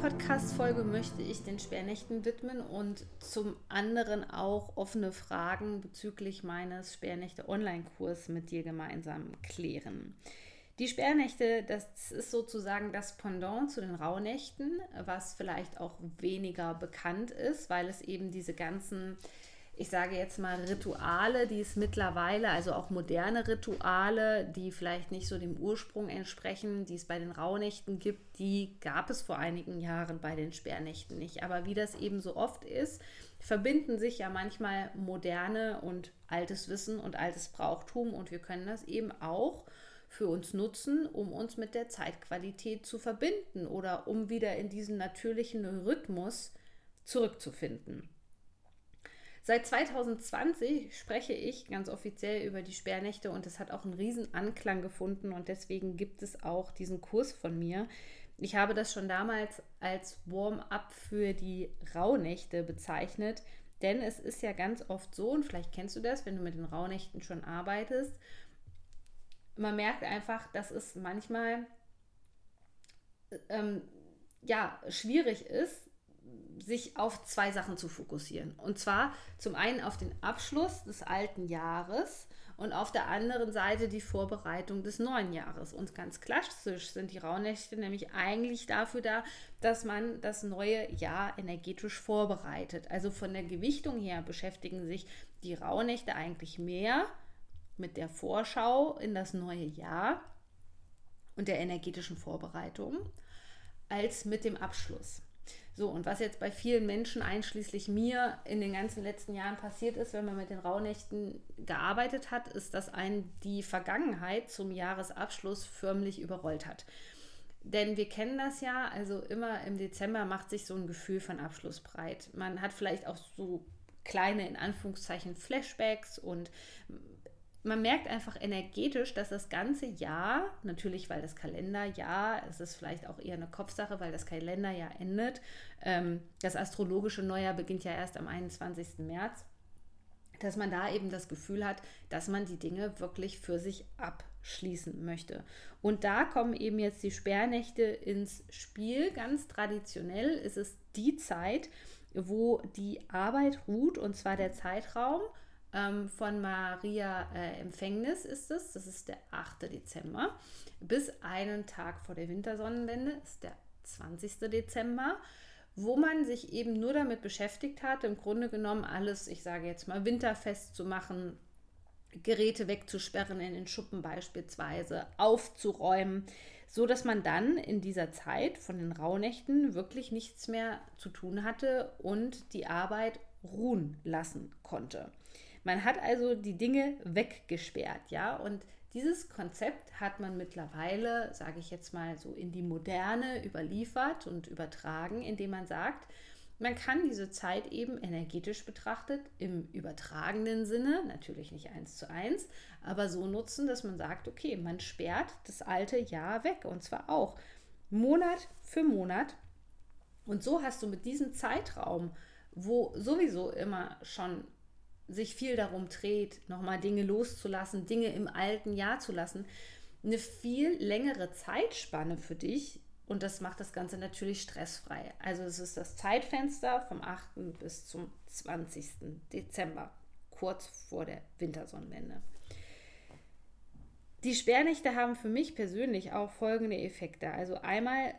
Podcast-Folge möchte ich den Sperrnächten widmen und zum anderen auch offene Fragen bezüglich meines Sperrnächte-Online-Kurs mit dir gemeinsam klären. Die Sperrnächte, das ist sozusagen das Pendant zu den Rauhnächten, was vielleicht auch weniger bekannt ist, weil es eben diese ganzen ich sage jetzt mal Rituale, die es mittlerweile, also auch moderne Rituale, die vielleicht nicht so dem Ursprung entsprechen, die es bei den Rauhnächten gibt, die gab es vor einigen Jahren bei den Sperrnächten nicht. Aber wie das eben so oft ist, verbinden sich ja manchmal moderne und altes Wissen und altes Brauchtum und wir können das eben auch für uns nutzen, um uns mit der Zeitqualität zu verbinden oder um wieder in diesen natürlichen Rhythmus zurückzufinden. Seit 2020 spreche ich ganz offiziell über die Sperrnächte und es hat auch einen riesen Anklang gefunden und deswegen gibt es auch diesen Kurs von mir. Ich habe das schon damals als Warm-up für die Rauhnächte bezeichnet, denn es ist ja ganz oft so, und vielleicht kennst du das, wenn du mit den Rauhnächten schon arbeitest, man merkt einfach, dass es manchmal ähm, ja, schwierig ist, sich auf zwei Sachen zu fokussieren. Und zwar zum einen auf den Abschluss des alten Jahres und auf der anderen Seite die Vorbereitung des neuen Jahres. Und ganz klassisch sind die Rauhnächte nämlich eigentlich dafür da, dass man das neue Jahr energetisch vorbereitet. Also von der Gewichtung her beschäftigen sich die Rauhnächte eigentlich mehr mit der Vorschau in das neue Jahr und der energetischen Vorbereitung als mit dem Abschluss. So, und was jetzt bei vielen Menschen, einschließlich mir, in den ganzen letzten Jahren passiert ist, wenn man mit den Rauhnächten gearbeitet hat, ist, dass einen die Vergangenheit zum Jahresabschluss förmlich überrollt hat. Denn wir kennen das ja, also immer im Dezember macht sich so ein Gefühl von Abschluss breit. Man hat vielleicht auch so kleine, in Anführungszeichen, Flashbacks und man merkt einfach energetisch, dass das ganze Jahr, natürlich weil das Kalenderjahr, es ist vielleicht auch eher eine Kopfsache, weil das Kalenderjahr endet. Ähm, das astrologische Neujahr beginnt ja erst am 21. März, dass man da eben das Gefühl hat, dass man die Dinge wirklich für sich abschließen möchte. Und da kommen eben jetzt die Sperrnächte ins Spiel. Ganz traditionell ist es die Zeit, wo die Arbeit ruht, und zwar der Zeitraum ähm, von Maria äh, Empfängnis ist es, das ist der 8. Dezember, bis einen Tag vor der Wintersonnenwende ist der 20. Dezember, wo man sich eben nur damit beschäftigt hat, im Grunde genommen alles, ich sage jetzt mal, winterfest zu machen, Geräte wegzusperren in den Schuppen beispielsweise, aufzuräumen, so dass man dann in dieser Zeit von den Rauhnächten wirklich nichts mehr zu tun hatte und die Arbeit ruhen lassen konnte. Man hat also die Dinge weggesperrt, ja, und dieses Konzept hat man mittlerweile, sage ich jetzt mal so, in die Moderne überliefert und übertragen, indem man sagt, man kann diese Zeit eben energetisch betrachtet im übertragenen Sinne, natürlich nicht eins zu eins, aber so nutzen, dass man sagt, okay, man sperrt das alte Jahr weg und zwar auch Monat für Monat. Und so hast du mit diesem Zeitraum, wo sowieso immer schon sich viel darum dreht, nochmal Dinge loszulassen, Dinge im alten Jahr zu lassen, eine viel längere Zeitspanne für dich und das macht das Ganze natürlich stressfrei. Also es ist das Zeitfenster vom 8. bis zum 20. Dezember, kurz vor der Wintersonnenwende. Die Sperrnächte haben für mich persönlich auch folgende Effekte. Also einmal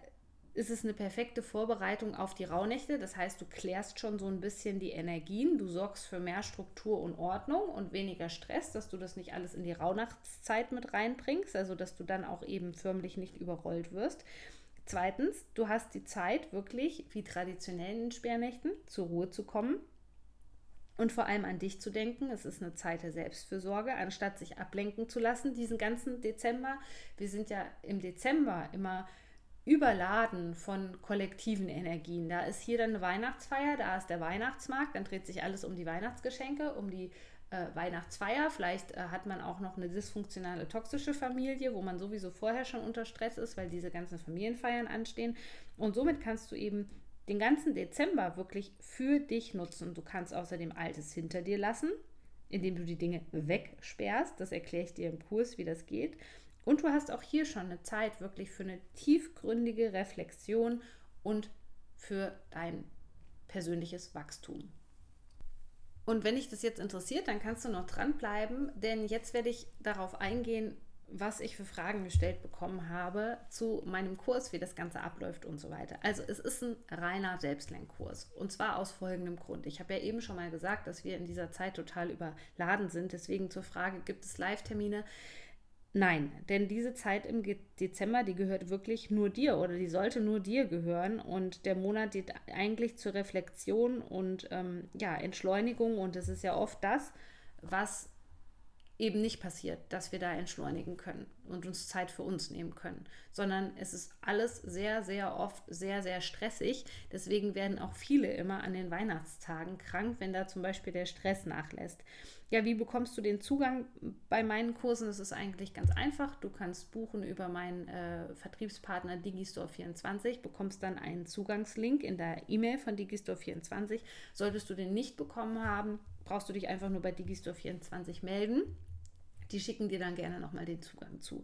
ist es eine perfekte Vorbereitung auf die Rauhnächte. Das heißt, du klärst schon so ein bisschen die Energien, du sorgst für mehr Struktur und Ordnung und weniger Stress, dass du das nicht alles in die Rauhnachtszeit mit reinbringst, also dass du dann auch eben förmlich nicht überrollt wirst. Zweitens, du hast die Zeit, wirklich wie traditionell in den Sperrnächten zur Ruhe zu kommen und vor allem an dich zu denken. Es ist eine Zeit der Selbstfürsorge, anstatt sich ablenken zu lassen diesen ganzen Dezember. Wir sind ja im Dezember immer überladen von kollektiven Energien. Da ist hier dann eine Weihnachtsfeier, da ist der Weihnachtsmarkt, dann dreht sich alles um die Weihnachtsgeschenke, um die äh, Weihnachtsfeier. Vielleicht äh, hat man auch noch eine dysfunktionale, toxische Familie, wo man sowieso vorher schon unter Stress ist, weil diese ganzen Familienfeiern anstehen. Und somit kannst du eben den ganzen Dezember wirklich für dich nutzen. Du kannst außerdem Altes hinter dir lassen, indem du die Dinge wegsperrst. Das erkläre ich dir im Kurs, wie das geht. Und du hast auch hier schon eine Zeit wirklich für eine tiefgründige Reflexion und für dein persönliches Wachstum. Und wenn dich das jetzt interessiert, dann kannst du noch dranbleiben, denn jetzt werde ich darauf eingehen, was ich für Fragen gestellt bekommen habe zu meinem Kurs, wie das Ganze abläuft und so weiter. Also es ist ein reiner Selbstlenkkurs und zwar aus folgendem Grund. Ich habe ja eben schon mal gesagt, dass wir in dieser Zeit total überladen sind. Deswegen zur Frage, gibt es Live-Termine? Nein, denn diese Zeit im Dezember, die gehört wirklich nur dir oder die sollte nur dir gehören und der Monat dient eigentlich zur Reflexion und ähm, ja, Entschleunigung und es ist ja oft das, was eben nicht passiert, dass wir da entschleunigen können und uns Zeit für uns nehmen können, sondern es ist alles sehr, sehr oft sehr, sehr stressig. Deswegen werden auch viele immer an den Weihnachtstagen krank, wenn da zum Beispiel der Stress nachlässt. Ja, wie bekommst du den Zugang bei meinen Kursen? Das ist eigentlich ganz einfach. Du kannst buchen über meinen äh, Vertriebspartner Digistore24, bekommst dann einen Zugangslink in der E-Mail von Digistore24. Solltest du den nicht bekommen haben, brauchst du dich einfach nur bei Digistore24 melden die schicken dir dann gerne nochmal den Zugang zu.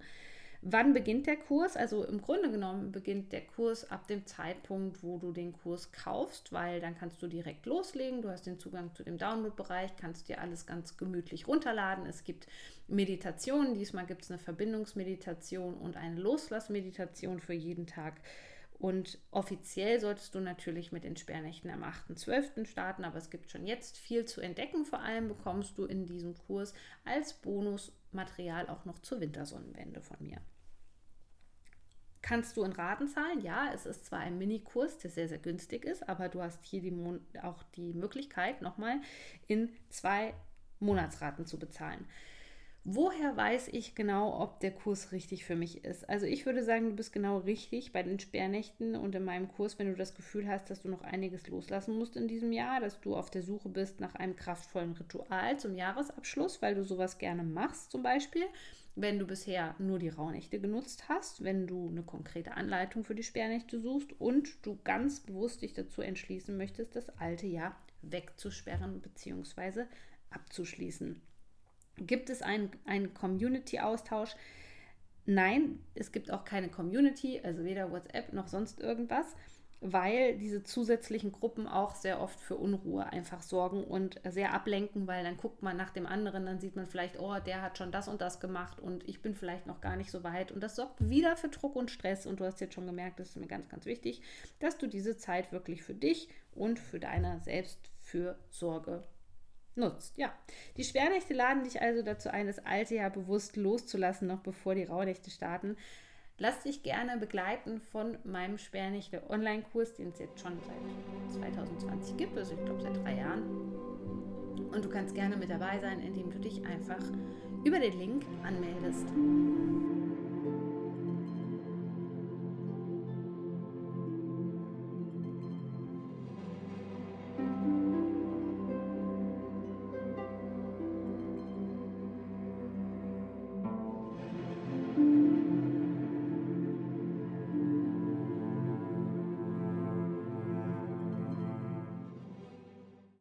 Wann beginnt der Kurs? Also im Grunde genommen beginnt der Kurs ab dem Zeitpunkt, wo du den Kurs kaufst, weil dann kannst du direkt loslegen. Du hast den Zugang zu dem Download-Bereich, kannst dir alles ganz gemütlich runterladen. Es gibt Meditationen. Diesmal gibt es eine Verbindungsmeditation und eine Loslassmeditation für jeden Tag. Und offiziell solltest du natürlich mit den Sperrnächten am 8.12. starten, aber es gibt schon jetzt viel zu entdecken. Vor allem bekommst du in diesem Kurs als Bonusmaterial auch noch zur Wintersonnenwende von mir. Kannst du in Raten zahlen? Ja, es ist zwar ein Minikurs, der sehr, sehr günstig ist, aber du hast hier die auch die Möglichkeit, nochmal in zwei Monatsraten zu bezahlen. Woher weiß ich genau, ob der Kurs richtig für mich ist? Also ich würde sagen, du bist genau richtig bei den Sperrnächten und in meinem Kurs, wenn du das Gefühl hast, dass du noch einiges loslassen musst in diesem Jahr, dass du auf der Suche bist nach einem kraftvollen Ritual zum Jahresabschluss, weil du sowas gerne machst zum Beispiel. Wenn du bisher nur die Rauhnächte genutzt hast, wenn du eine konkrete Anleitung für die Sperrnächte suchst und du ganz bewusst dich dazu entschließen möchtest, das alte Jahr wegzusperren bzw. abzuschließen. Gibt es einen, Community-Austausch? Nein, es gibt auch keine Community, also weder WhatsApp noch sonst irgendwas, weil diese zusätzlichen Gruppen auch sehr oft für Unruhe einfach sorgen und sehr ablenken, weil dann guckt man nach dem anderen, dann sieht man vielleicht, oh, der hat schon das und das gemacht und ich bin vielleicht noch gar nicht so weit. Und das sorgt wieder für Druck und Stress. Und du hast jetzt schon gemerkt, das ist mir ganz, ganz wichtig, dass du diese Zeit wirklich für dich und für deine Selbstfürsorge nutzt. Ja, die Sperrnächte laden dich also dazu ein, das alte Jahr bewusst loszulassen, noch bevor die Rauhnächte starten. Lass dich gerne begleiten von meinem Sperrnächte Online-Kurs, den es jetzt schon seit 2020 gibt, also ich glaube seit drei Jahren. Und du kannst gerne mit dabei sein, indem du dich einfach über den Link anmeldest.